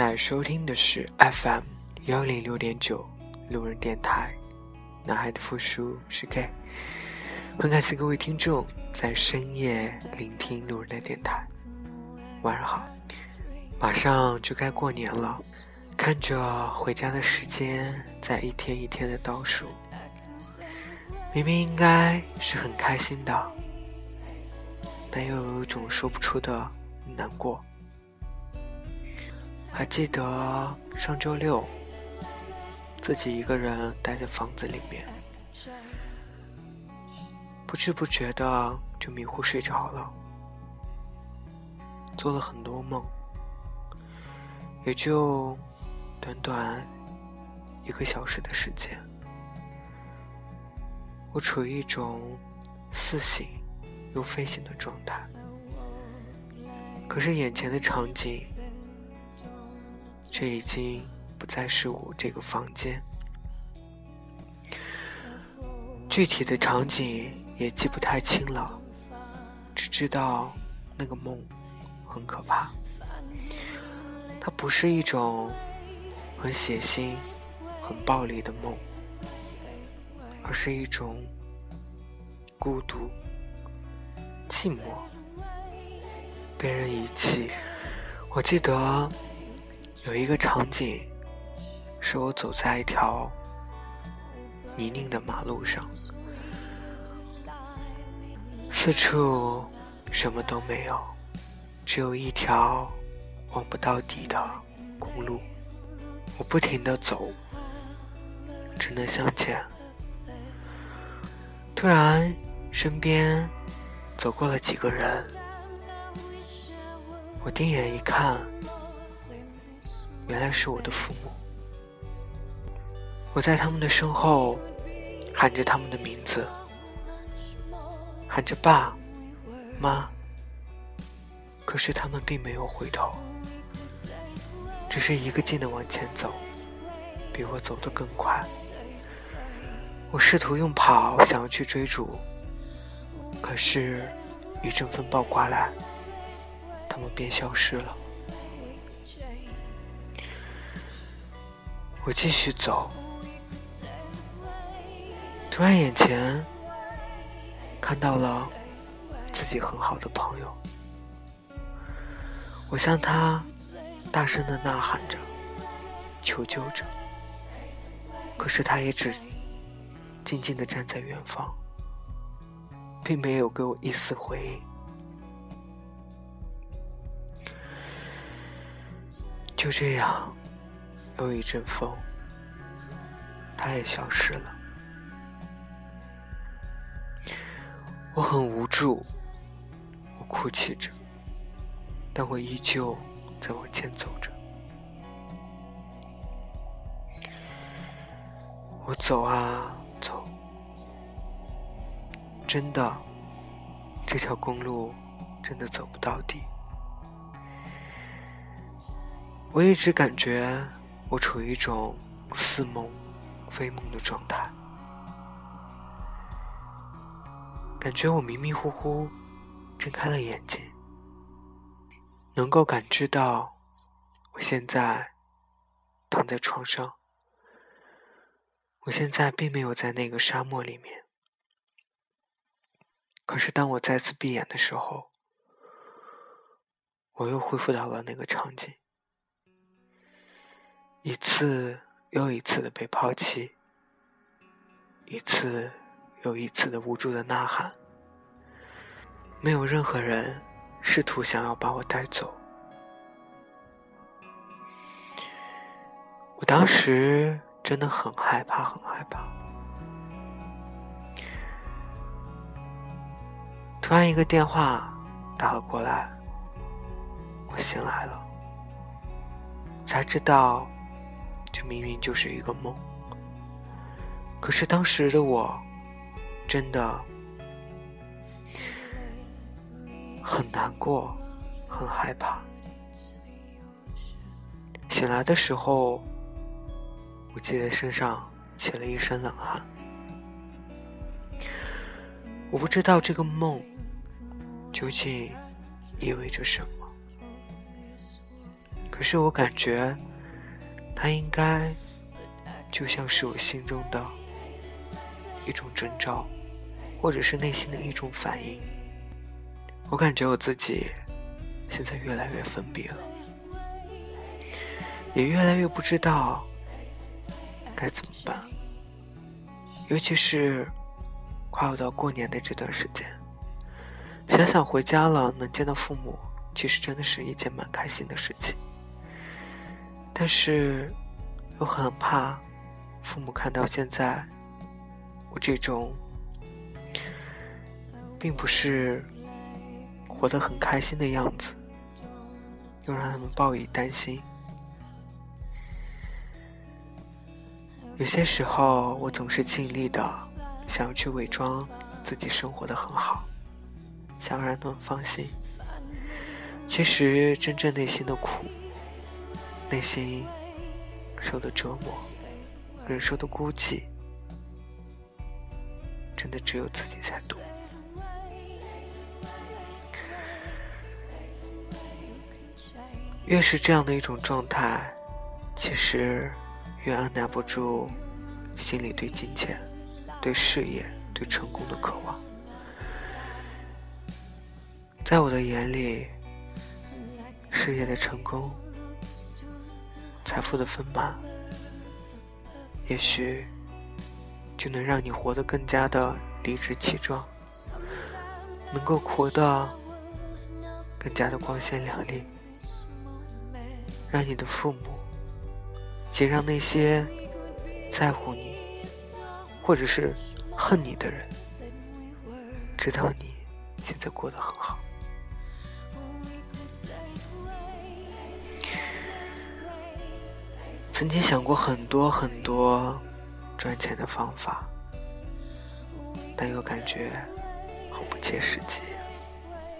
在收听的是 FM 幺零六点九路人电台。男孩的复数是 K，很感谢各位听众在深夜聆听路人的电台。晚上好，马上就该过年了，看着回家的时间在一天一天的倒数，明明应该是很开心的，但又有一种说不出的难过。还记得上周六，自己一个人待在房子里面，不知不觉的就迷糊睡着了，做了很多梦，也就短短一个小时的时间，我处于一种似醒又非醒的状态，可是眼前的场景。这已经不再是我这个房间，具体的场景也记不太清了，只知道那个梦很可怕。它不是一种很血腥、很暴力的梦，而是一种孤独、寂寞、被人遗弃。我记得。有一个场景，是我走在一条泥泞的马路上，四处什么都没有，只有一条望不到底的公路。我不停的走，只能向前。突然，身边走过了几个人，我定眼一看。原来是我的父母，我在他们的身后喊着他们的名字，喊着爸妈，可是他们并没有回头，只是一个劲的往前走，比我走得更快。我试图用跑想要去追逐，可是，一阵风暴刮来，他们便消失了。我继续走，突然眼前看到了自己很好的朋友，我向他大声的呐喊着，求救着，可是他也只静静的站在远方，并没有给我一丝回应。就这样。又一阵风，它也消失了。我很无助，我哭泣着，但我依旧在往前走着。我走啊走，真的，这条公路真的走不到底。我一直感觉。我处于一种似梦非梦的状态，感觉我迷迷糊糊睁开了眼睛，能够感知到我现在躺在床上，我现在并没有在那个沙漠里面。可是当我再次闭眼的时候，我又恢复到了那个场景。一次又一次的被抛弃，一次又一次的无助的呐喊，没有任何人试图想要把我带走。我当时真的很害怕，很害怕。突然一个电话打了过来，我醒来了，才知道。这明明就是一个梦，可是当时的我，真的很难过，很害怕。醒来的时候，我记得身上起了一身冷汗。我不知道这个梦究竟意味着什么，可是我感觉，它应该就像是我心中的一种征兆，或者是内心的一种反应。我感觉我自己现在越来越封闭了，也越来越不知道该怎么办，尤其是快要到过年的这段时间。想想回家了能见到父母，其实真的是一件蛮开心的事情。但是又很怕父母看到现在我这种并不是活得很开心的样子，又让他们报以担心。有些时候，我总是尽力的想要去伪装自己生活的很好。想让他们放心，其实真正内心的苦，内心受的折磨，忍受的孤寂，真的只有自己才懂。越是这样的一种状态，其实越按捺不住心里对金钱、对事业、对成功的渴望。在我的眼里，事业的成功、财富的丰满，也许就能让你活得更加的理直气壮，能够活得更加的光鲜亮丽，让你的父母，且让那些在乎你或者是恨你的人，知道你现在过得很好。曾经想过很多很多赚钱的方法，但又感觉很不切实际，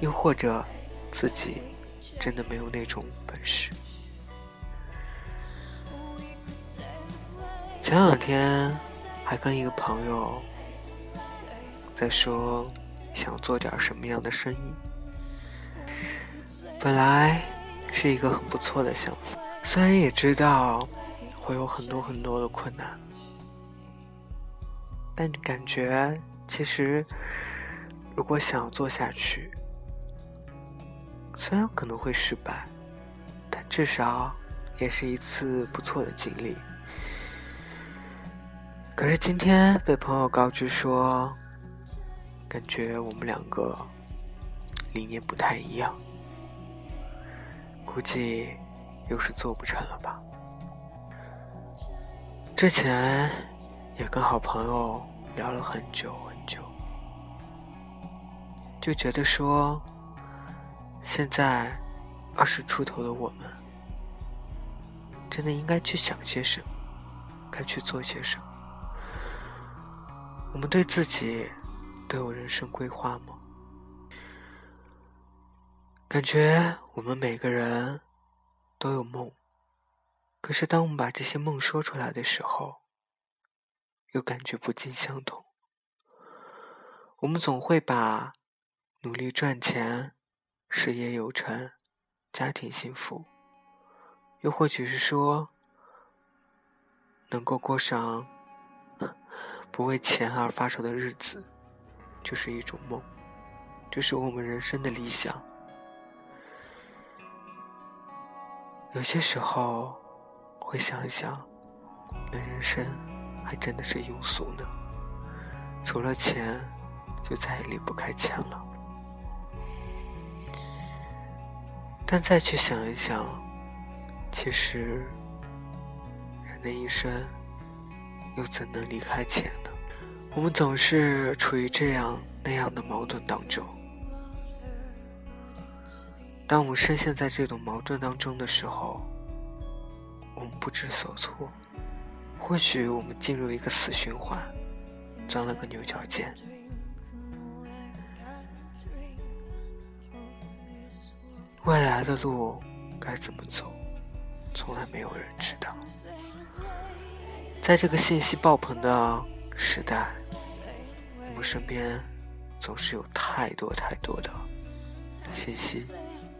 又或者自己真的没有那种本事。前两天还跟一个朋友在说想做点什么样的生意，本来是一个很不错的想法，虽然也知道。会有很多很多的困难，但感觉其实，如果想要做下去，虽然可能会失败，但至少也是一次不错的经历。可是今天被朋友告知说，感觉我们两个理念不太一样，估计又是做不成了吧。之前也跟好朋友聊了很久很久，就觉得说，现在二十出头的我们，真的应该去想些什么，该去做些什么？我们对自己都有人生规划吗？感觉我们每个人都有梦。可是，当我们把这些梦说出来的时候，又感觉不尽相同。我们总会把努力赚钱、事业有成、家庭幸福，又或许是说能够过上 不为钱而发愁的日子，就是一种梦，就是我们人生的理想。有些时候。会想一想，我们的人生还真的是庸俗呢。除了钱，就再也离不开钱了。但再去想一想，其实人的一生又怎能离开钱呢？我们总是处于这样那样的矛盾当中。当我们深陷在这种矛盾当中的时候，我们不知所措，或许我们进入一个死循环，钻了个牛角尖。未来的路该怎么走，从来没有人知道。在这个信息爆棚的时代，我们身边总是有太多太多的信息，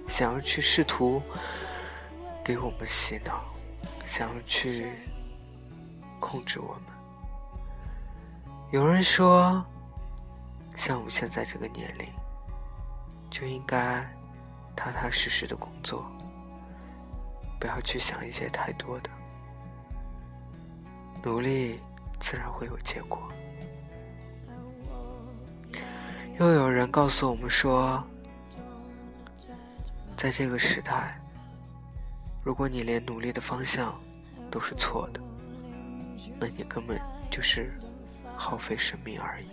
想要去试图。给我们洗脑，想要去控制我们。有人说，像我们现在这个年龄，就应该踏踏实实的工作，不要去想一些太多的，努力自然会有结果。又有人告诉我们说，在这个时代，如果你连努力的方向都是错的，那你根本就是耗费生命而已。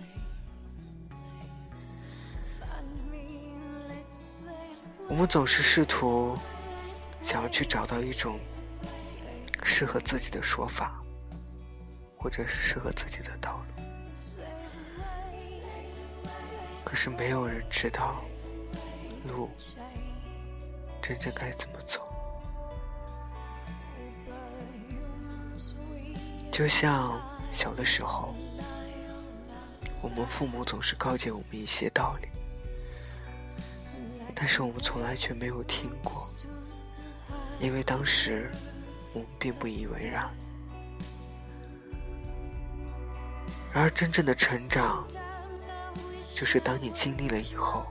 我们总是试图想要去找到一种适合自己的说法，或者是适合自己的道路。可是没有人知道路真正该怎么走，就像小的时候，我们父母总是告诫我们一些道理，但是我们从来却没有听过，因为当时我们并不以为然。然而真正的成长。就是当你经历了以后，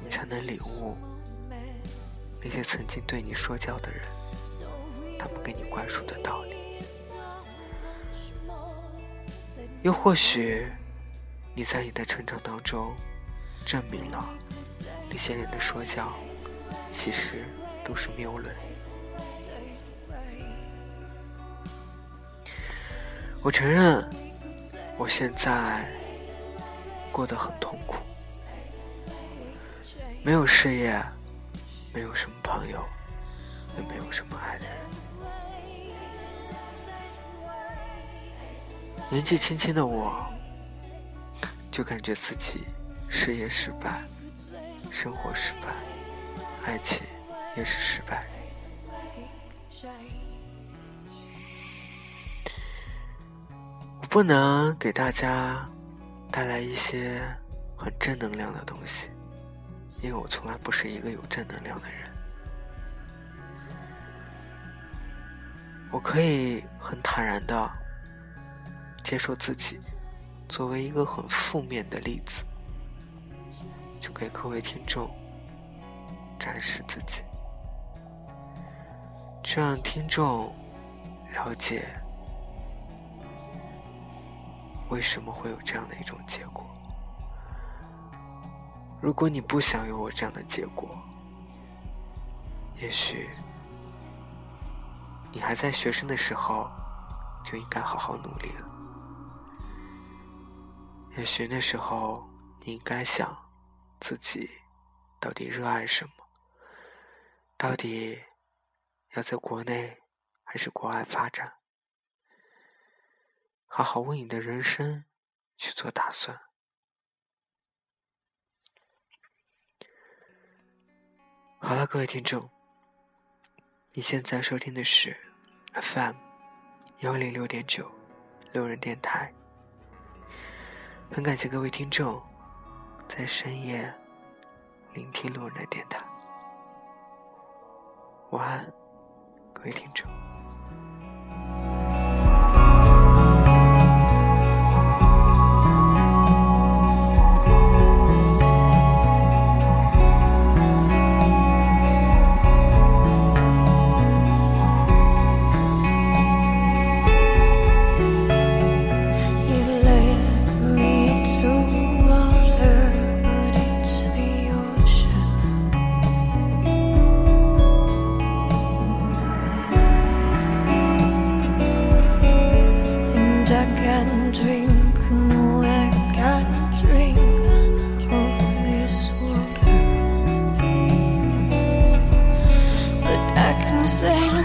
你才能领悟那些曾经对你说教的人，他们给你灌输的道理。又或许，你在你的成长当中，证明了那些人的说教，其实都是谬论。我承认，我现在。过得很痛苦，没有事业，没有什么朋友，也没有什么爱的人。年纪轻轻的我，就感觉自己事业失败，生活失败，爱情也是失败。我不能给大家。带来一些很正能量的东西，因为我从来不是一个有正能量的人。我可以很坦然的接受自己作为一个很负面的例子，就给各位听众展示自己，去让听众了解。为什么会有这样的一种结果？如果你不想有我这样的结果，也许你还在学生的时候就应该好好努力了。也许那时候你应该想自己到底热爱什么，到底要在国内还是国外发展。好好为你的人生去做打算。好了，各位听众，你现在收听的是 FM 幺零六点九六人电台。很感谢各位听众在深夜聆听路人的电台。晚安，各位听众。say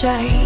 谁？